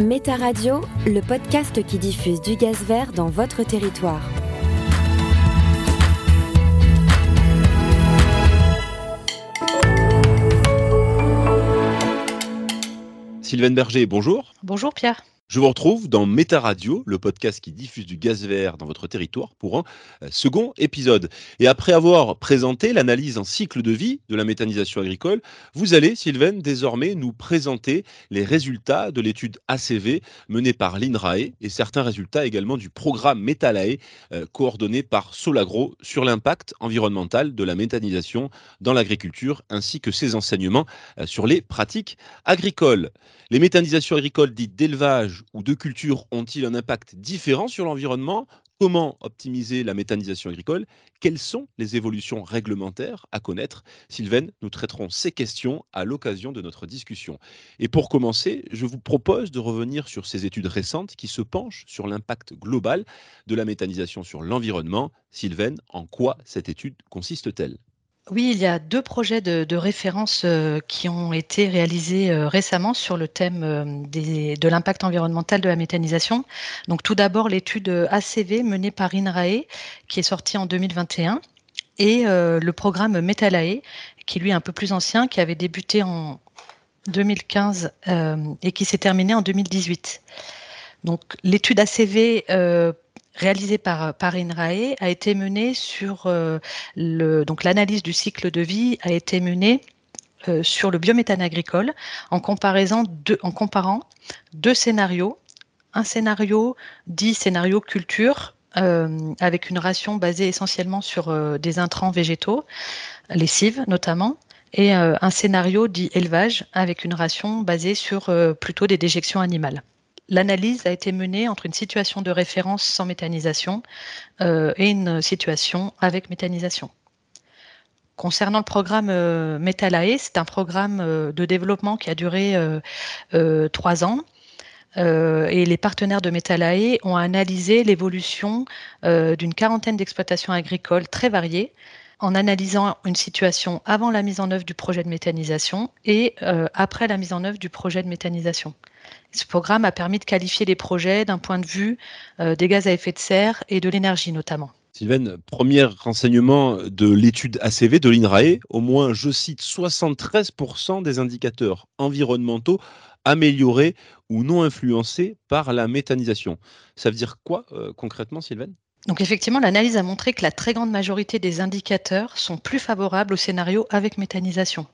Méta Radio, le podcast qui diffuse du gaz vert dans votre territoire. Sylvain Berger, bonjour. Bonjour Pierre. Je vous retrouve dans Méta Radio, le podcast qui diffuse du gaz vert dans votre territoire pour un euh, second épisode. Et après avoir présenté l'analyse en cycle de vie de la méthanisation agricole, vous allez, Sylvain, désormais nous présenter les résultats de l'étude ACV menée par l'INRAE et certains résultats également du programme Métalae euh, coordonné par Solagro sur l'impact environnemental de la méthanisation dans l'agriculture ainsi que ses enseignements euh, sur les pratiques agricoles. Les méthanisations agricoles dites d'élevage ou de culture ont-ils un impact différent sur l'environnement? Comment optimiser la méthanisation agricole? Quelles sont les évolutions réglementaires à connaître? Sylvain, nous traiterons ces questions à l'occasion de notre discussion. Et pour commencer, je vous propose de revenir sur ces études récentes qui se penchent sur l'impact global de la méthanisation sur l'environnement. Sylvain, en quoi cette étude consiste-t-elle? Oui, il y a deux projets de, référence euh, qui ont été réalisés euh, récemment sur le thème euh, de l'impact environnemental de la méthanisation. Donc tout d'abord l'étude ACV menée par INRAE qui est sortie en 2021 et le programme Metalae qui lui est un peu plus ancien, qui avait débuté en 2015 et qui s'est terminé en 2018. Donc l'étude ACV réalisé par, par INRAE a été mené sur euh, le, donc l'analyse du cycle de vie a été menée euh, sur le biométhane agricole en, comparant deux scénarios. Un scénario dit scénario culture euh, avec une ration basée essentiellement sur des intrants végétaux, les cives notamment, et un scénario dit élevage avec une ration basée sur plutôt des déjections animales l'analyse a été menée entre une situation de référence sans méthanisation euh, et une situation avec méthanisation. Concernant le programme euh, c'est un programme euh, de développement qui a duré trois ans. et les partenaires de Metalae ont analysé l'évolution d'une quarantaine d'exploitations agricoles très variées en analysant une situation avant la mise en œuvre du projet de méthanisation et après la mise en œuvre du projet de méthanisation. Ce programme a permis de qualifier les projets d'un point de vue euh, des gaz à effet de serre et de l'énergie notamment. Sylvain, premier renseignement de l'étude ACV de l'INRAE, au moins, je cite, 73% des indicateurs environnementaux améliorés ou non influencés par la méthanisation. Ça veut dire quoi euh, concrètement, Sylvain? Donc effectivement, l'analyse a montré que la très grande majorité des indicateurs sont plus favorables au scénario avec méthanisation.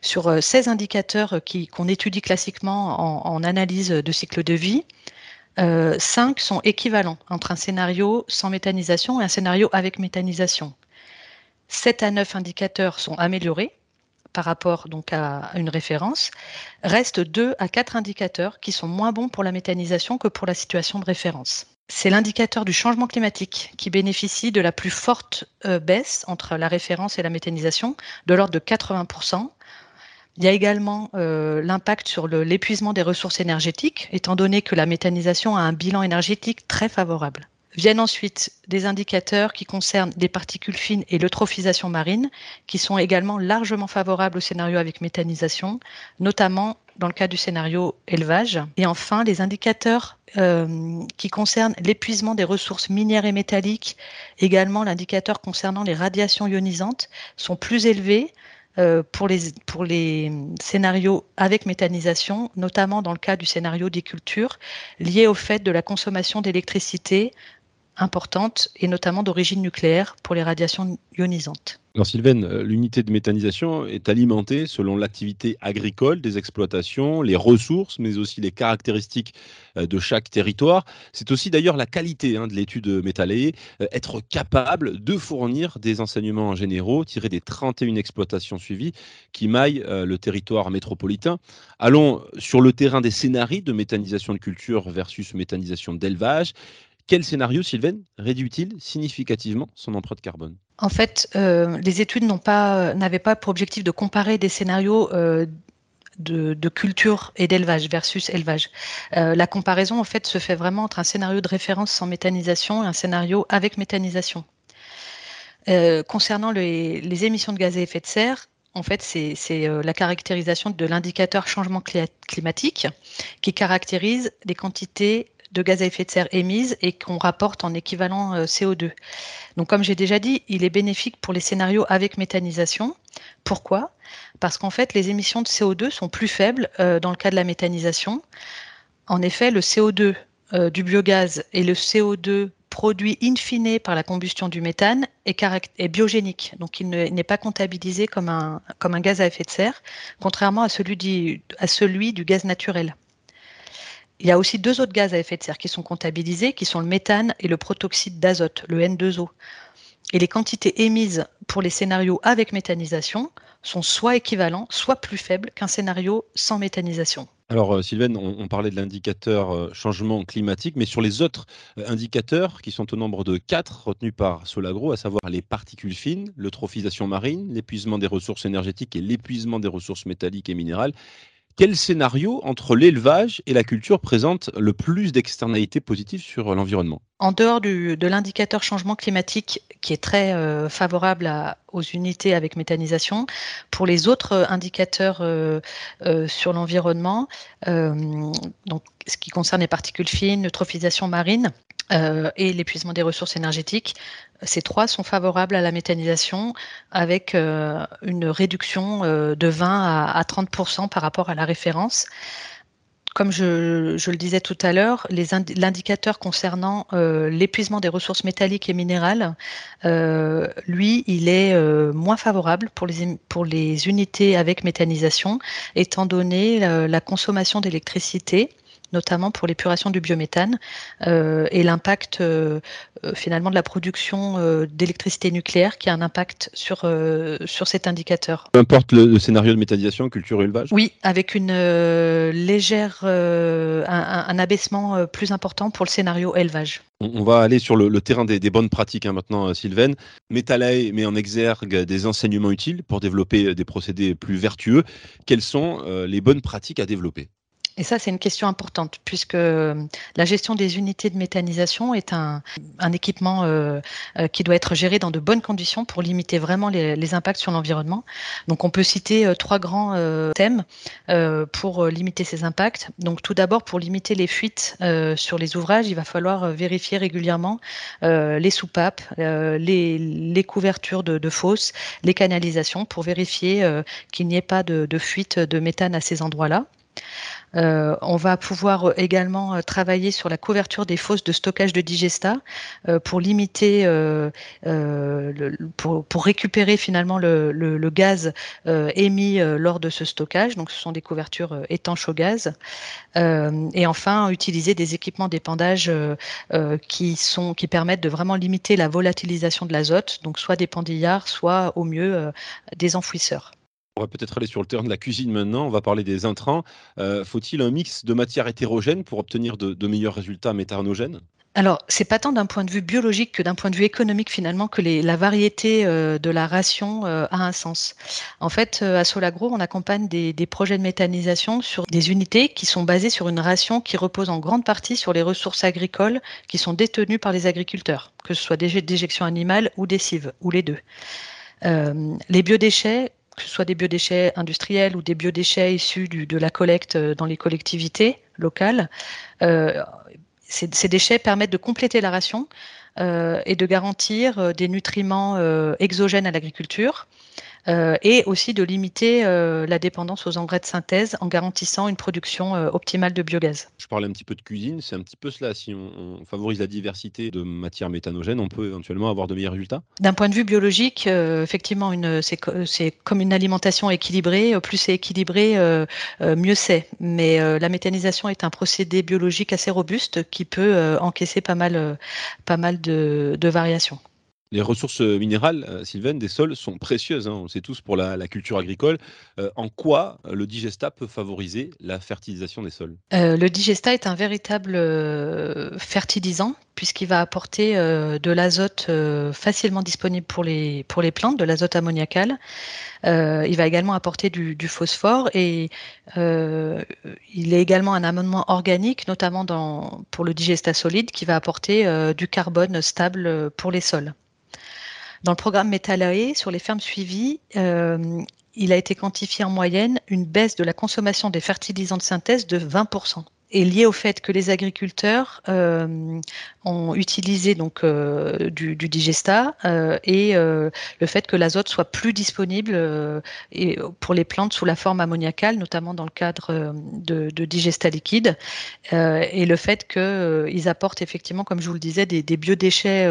Sur 16 euh, indicateurs qu'on étudie classiquement en, analyse de cycle de vie, euh, 5 sont équivalents entre un scénario sans méthanisation et un scénario avec méthanisation. 7 à 9 indicateurs sont améliorés par rapport donc à une référence. Restent 2 à 4 indicateurs qui sont moins bons pour la méthanisation que pour la situation de référence. C'est l'indicateur du changement climatique qui bénéficie de la plus forte euh, baisse entre la référence et la méthanisation, de l'ordre de 80%, il y a également euh, l'impact sur l'épuisement des ressources énergétiques, étant donné que la méthanisation a un bilan énergétique très favorable. Viennent ensuite des indicateurs qui concernent les particules fines et l'eutrophisation marine, qui sont également largement favorables au scénario avec méthanisation, notamment dans le cas du scénario élevage. Et enfin, les indicateurs euh, qui concernent l'épuisement des ressources minières et métalliques, également l'indicateur concernant les radiations ionisantes, sont plus élevés pour, les, pour les scénarios avec méthanisation, notamment dans le cas du scénario des cultures, lié au fait de la consommation d'électricité importante et notamment d'origine nucléaire pour les radiations ionisantes. Alors Sylvain, euh, l'unité de méthanisation est alimentée selon l'activité agricole des exploitations, les ressources, mais aussi les caractéristiques euh, de chaque territoire. C'est aussi d'ailleurs la qualité hein, de l'étude métallier, euh, être capable de fournir des enseignements généraux tirés des 31 exploitations suivies qui maillent le territoire métropolitain. Allons sur le terrain des scénarios de méthanisation de culture versus méthanisation d'élevage. Quel scénario, Sylvain, réduit-il significativement son empreinte carbone? En fait, les études n'avaient pas, pour objectif de comparer des scénarios de, culture et d'élevage versus élevage. la comparaison, en fait, se fait vraiment entre un scénario de référence sans méthanisation et un scénario avec méthanisation. concernant les, émissions de gaz à effet de serre, en fait, c'est euh, la caractérisation de l'indicateur changement climatique qui caractérise les quantités de gaz à effet de serre émises et qu'on rapporte en équivalent euh, CO2. Donc, comme j'ai déjà dit, il est bénéfique pour les scénarios avec méthanisation. Pourquoi? Parce qu'en fait, les émissions de CO2 sont plus faibles euh, dans le cas de la méthanisation. En effet, le CO2 du biogaz et le CO2 produit in fine par la combustion du méthane est, biogénique, donc il n'est pas comptabilisé comme un, gaz à effet de serre, contrairement à celui du gaz naturel. Il y a aussi deux autres gaz à effet de serre qui sont comptabilisés, qui sont le méthane et le protoxyde d'azote, le N2O. Et les quantités émises pour les scénarios avec méthanisation sont soit équivalents, soit plus faibles qu'un scénario sans méthanisation. Alors, euh, Sylvain, on, parlait de l'indicateur euh, changement climatique, mais sur les autres euh, indicateurs, qui sont au nombre de quatre retenus par Solagro, à savoir les particules fines, l'eutrophisation marine, l'épuisement des ressources énergétiques et l'épuisement des ressources métalliques et minérales, quel scénario entre l'élevage et la culture présente le plus d'externalités positives sur l'environnement? En dehors de l'indicateur changement climatique qui est très euh, favorable aux unités avec méthanisation, pour les autres indicateurs euh, euh, sur l'environnement, donc ce qui concerne les particules fines, l'eutrophisation marine, et l'épuisement des ressources énergétiques. Ces trois sont favorables à la méthanisation avec euh, une réduction euh, de 20 à, 30% par rapport à la référence. Comme je, le disais tout à l'heure, l'indicateur concernant euh, l'épuisement des ressources métalliques et minérales, lui, il est moins favorable pour les unités avec méthanisation, étant donné la consommation d'électricité notamment pour l'épuration du biométhane euh, et l'impact euh, euh, finalement de la production d'électricité nucléaire qui a un impact sur, sur cet indicateur. Peu importe le, scénario de méthanisation, culture et élevage Oui, avec une légère, un, abaissement plus important pour le scénario élevage. On, va aller sur le, terrain des, bonnes pratiques hein, maintenant, Sylvain. Metalae met en exergue des enseignements utiles pour développer des procédés plus vertueux. Quelles sont les bonnes pratiques à développer? Et ça, c'est une question importante, puisque euh, la gestion des unités de méthanisation est un, équipement euh, euh, qui doit être géré dans de bonnes conditions pour limiter vraiment les, impacts sur l'environnement. Donc, on peut citer trois grands thèmes pour limiter ces impacts. Donc, tout d'abord, pour limiter les fuites sur les ouvrages, il va falloir vérifier régulièrement les soupapes, les, couvertures de, fosses, les canalisations, pour vérifier qu'il n'y ait pas de, de fuite de méthane à ces endroits-là. Euh, on va pouvoir euh, également euh, travailler sur la couverture des fosses de stockage de digesta pour limiter, pour, récupérer finalement le, gaz émis lors de ce stockage. Donc, ce sont des couvertures étanches au gaz. et enfin, utiliser des équipements d'épandage qui permettent de vraiment limiter la volatilisation de l'azote. Donc, soit des pendillards, soit au mieux des enfouisseurs. On va peut-être aller sur le terrain de la cuisine maintenant. On va parler des intrants. Euh, faut-il un mix de matières hétérogènes pour obtenir de, meilleurs résultats méthanogènes? Alors, c'est pas tant d'un point de vue biologique que d'un point de vue économique finalement que la variété euh, de la ration euh, a un sens. En fait, à Solagro, on accompagne des, des, projets de méthanisation sur des unités qui sont basées sur une ration qui repose en grande partie sur les ressources agricoles qui sont détenues par les agriculteurs, que ce soit des déjections animales ou des cives, ou les deux. les biodéchets que ce soit des biodéchets industriels ou des biodéchets issus de la collecte euh, dans les collectivités locales. Euh, ces, déchets permettent de compléter la ration euh, et de garantir des nutriments exogènes à l'agriculture euh, et aussi de limiter euh, la dépendance aux engrais de synthèse en garantissant une production euh, optimale de biogaz. Je parlais un petit peu de cuisine, c'est un petit peu cela. Si on, favorise la diversité de matières méthanogènes, on peut éventuellement avoir de meilleurs résultats D'un point de vue biologique, effectivement, c'est comme une alimentation équilibrée. Plus c'est équilibré, mieux c'est. Mais la méthanisation est un procédé biologique assez robuste qui peut encaisser pas mal, pas mal de variations. Les ressources minérales, euh, Sylvain, des sols sont précieuses, hein, on le sait tous, pour la, culture agricole. Euh, en quoi le digestat peut favoriser la fertilisation des sols? Le digestat est un véritable fertilisant puisqu'il va apporter de l'azote facilement disponible pour les, plantes, de l'azote ammoniacal. il va également apporter du, phosphore et il est également un amendement organique, notamment pour le digestat solide, qui va apporter du carbone stable pour les sols. Dans le programme Metalae, sur les fermes suivies, euh, il a été quantifié en moyenne une baisse de la consommation des fertilisants de synthèse de 20% est lié au fait que les agriculteurs euh, ont utilisé donc euh, du, du, digestat euh, et le fait que l'azote soit plus disponible pour les plantes sous la forme ammoniacale, notamment dans le cadre de, de digestat liquide, et le fait qu'ils apportent effectivement, comme je vous le disais, des biodéchets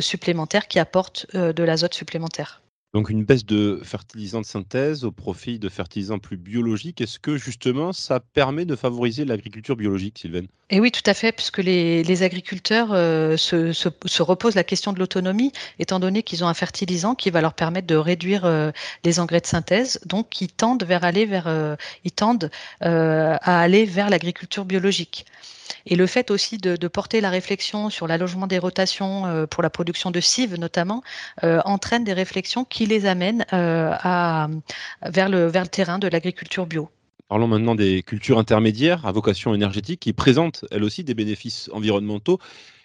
supplémentaires qui apportent de l'azote supplémentaire. Donc une baisse de fertilisants de synthèse au profit de fertilisants plus biologiques. Est-ce que justement ça permet de favoriser l'agriculture biologique, Sylvain Et oui, tout à fait, puisque les, les agriculteurs euh, se, se, reposent la question de l'autonomie, étant donné qu'ils ont un fertilisant qui va leur permettre de réduire euh, les engrais de synthèse, donc ils tendent vers aller vers, euh, ils tendent à aller vers l'agriculture biologique. Et le fait aussi de, porter la réflexion sur l'allongement des rotations euh, pour la production de cives notamment euh, entraîne des réflexions qui les amènent euh, à, vers, le, vers le terrain de l'agriculture bio. Parlons maintenant des cultures intermédiaires à vocation énergétique qui présentent elles aussi des bénéfices environnementaux.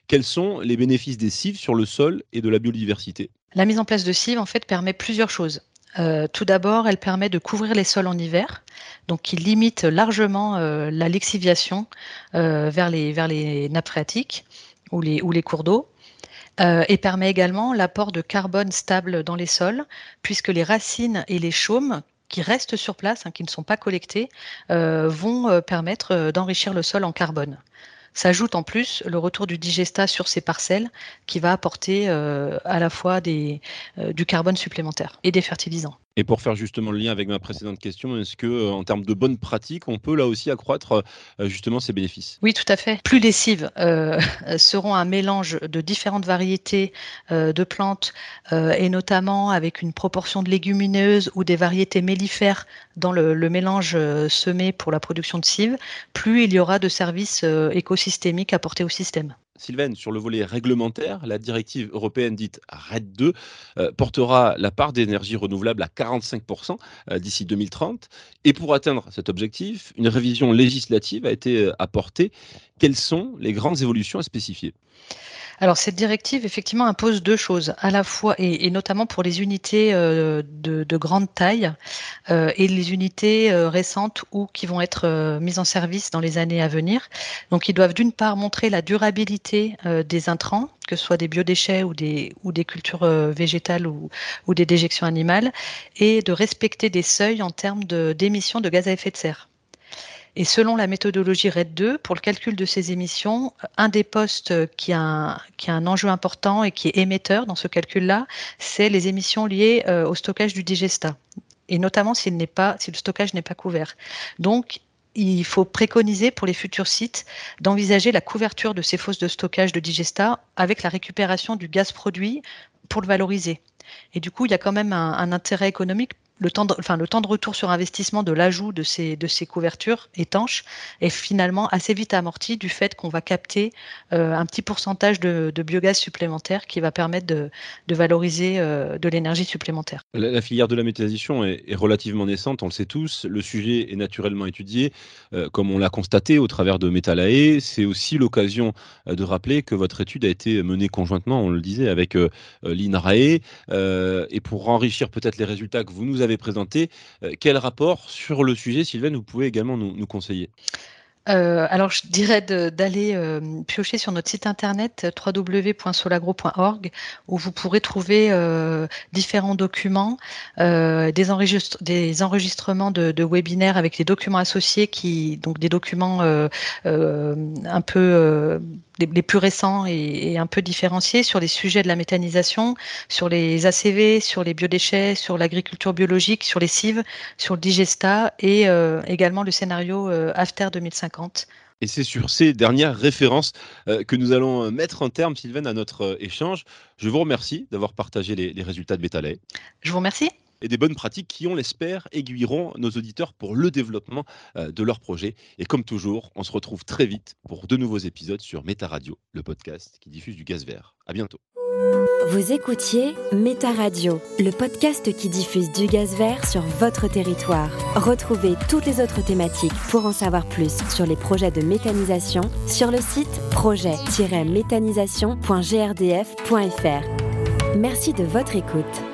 Quels sont les bénéfices des cives sur le sol et de la biodiversité? La mise en place de cives en fait permet plusieurs choses. Euh, tout d'abord, elle permet de couvrir les sols en hiver, donc qui limite largement euh, la lixiviation euh, vers, les, nappes phréatiques ou les, ou les cours d'eau. et permet également l'apport de carbone stable dans les sols, puisque les racines et les chaumes qui restent sur place, hein, qui ne sont pas collectés, vont permettre d'enrichir le sol en carbone. S'ajoute en plus le retour du digestat sur ces parcelles qui va apporter euh, à la fois euh, du carbone supplémentaire et des fertilisants. Et pour faire justement le lien avec ma précédente question, est-ce que euh, en termes de bonnes pratiques, on peut là aussi accroître justement ces bénéfices? Oui, tout à fait. Plus les cives seront un mélange de différentes variétés de plantes et notamment avec une proportion de légumineuses ou des variétés mellifères dans le, mélange semé pour la production de cives, plus il y aura de services écosystémiques systémique apporté au système. Sylvain, sur le volet réglementaire, la directive européenne dite RED 2 euh, portera la part d'énergie renouvelable à 45% euh, d'ici 2030. Et pour atteindre cet objectif, une révision législative a été euh, apportée. Quelles sont les grandes évolutions à spécifier? Alors cette directive effectivement impose deux choses, à la fois et, notamment pour les unités euh, de, grande taille euh, et les unités euh, récentes ou qui vont être mises en service dans les années à venir. Donc ils doivent d'une part montrer la durabilité des intrants, que ce soit des biodéchets ou des, ou des cultures végétales ou, ou des déjections animales, et de respecter des seuils en termes d'émissions de gaz à effet de serre. Et selon la méthodologie RED 2, pour le calcul de ces émissions, un des postes qui a un, enjeu important et qui est émetteur dans ce calcul-là, c'est les émissions liées euh, au stockage du digestat, et notamment si le stockage n'est pas couvert. Donc, il faut préconiser pour les futurs sites d'envisager la couverture de ces fosses de stockage de digestat avec la récupération du gaz produit pour le valoriser. Et du coup, il y a quand même un intérêt économique le temps de, enfin, le temps de retour sur investissement de l'ajout de ces, de ces couvertures étanches est finalement assez vite amorti du fait qu'on va capter euh, un petit pourcentage de, biogaz supplémentaire qui va permettre de, valoriser euh, de l'énergie supplémentaire. La, filière de la méthanisation est, relativement naissante, on le sait tous. Le sujet est naturellement étudié, euh, comme on l'a constaté au travers de Metalae. C'est aussi l'occasion de rappeler que votre étude a été menée conjointement, on le disait, avec l'INRAE. et pour enrichir peut-être les résultats que vous nous avez présenté. Euh, quel rapport sur le sujet, Sylvain, vous pouvez également nous, conseiller? Euh, alors, je dirais d'aller euh, piocher sur notre site internet www.solagro.org où vous pourrez trouver différents documents, des, des, enregistrements de, webinaires avec les documents associés, qui donc des documents un peu les, plus récents et, un peu différenciés sur les sujets de la méthanisation, sur les ACV, sur les biodéchets, sur l'agriculture biologique, sur les cives, sur le digesta et euh, également le scénario euh, After 2050 Et c'est sur ces dernières références euh, que nous allons mettre un terme, Sylvain, à notre échange. Je vous remercie d'avoir partagé les, les résultats de Bétalay. Je vous remercie et des bonnes pratiques qui, on l'espère, aiguilleront nos auditeurs pour le développement de leur projet. Et comme toujours, on se retrouve très vite pour de nouveaux épisodes sur Méta Radio, le podcast qui diffuse du gaz vert. À bientôt. Vous écoutiez Méta Radio, le podcast qui diffuse du gaz vert sur votre territoire. Retrouvez toutes les autres thématiques pour en savoir plus sur les projets de méthanisation sur le site projet-méthanisation.grdf.fr. Merci de votre écoute.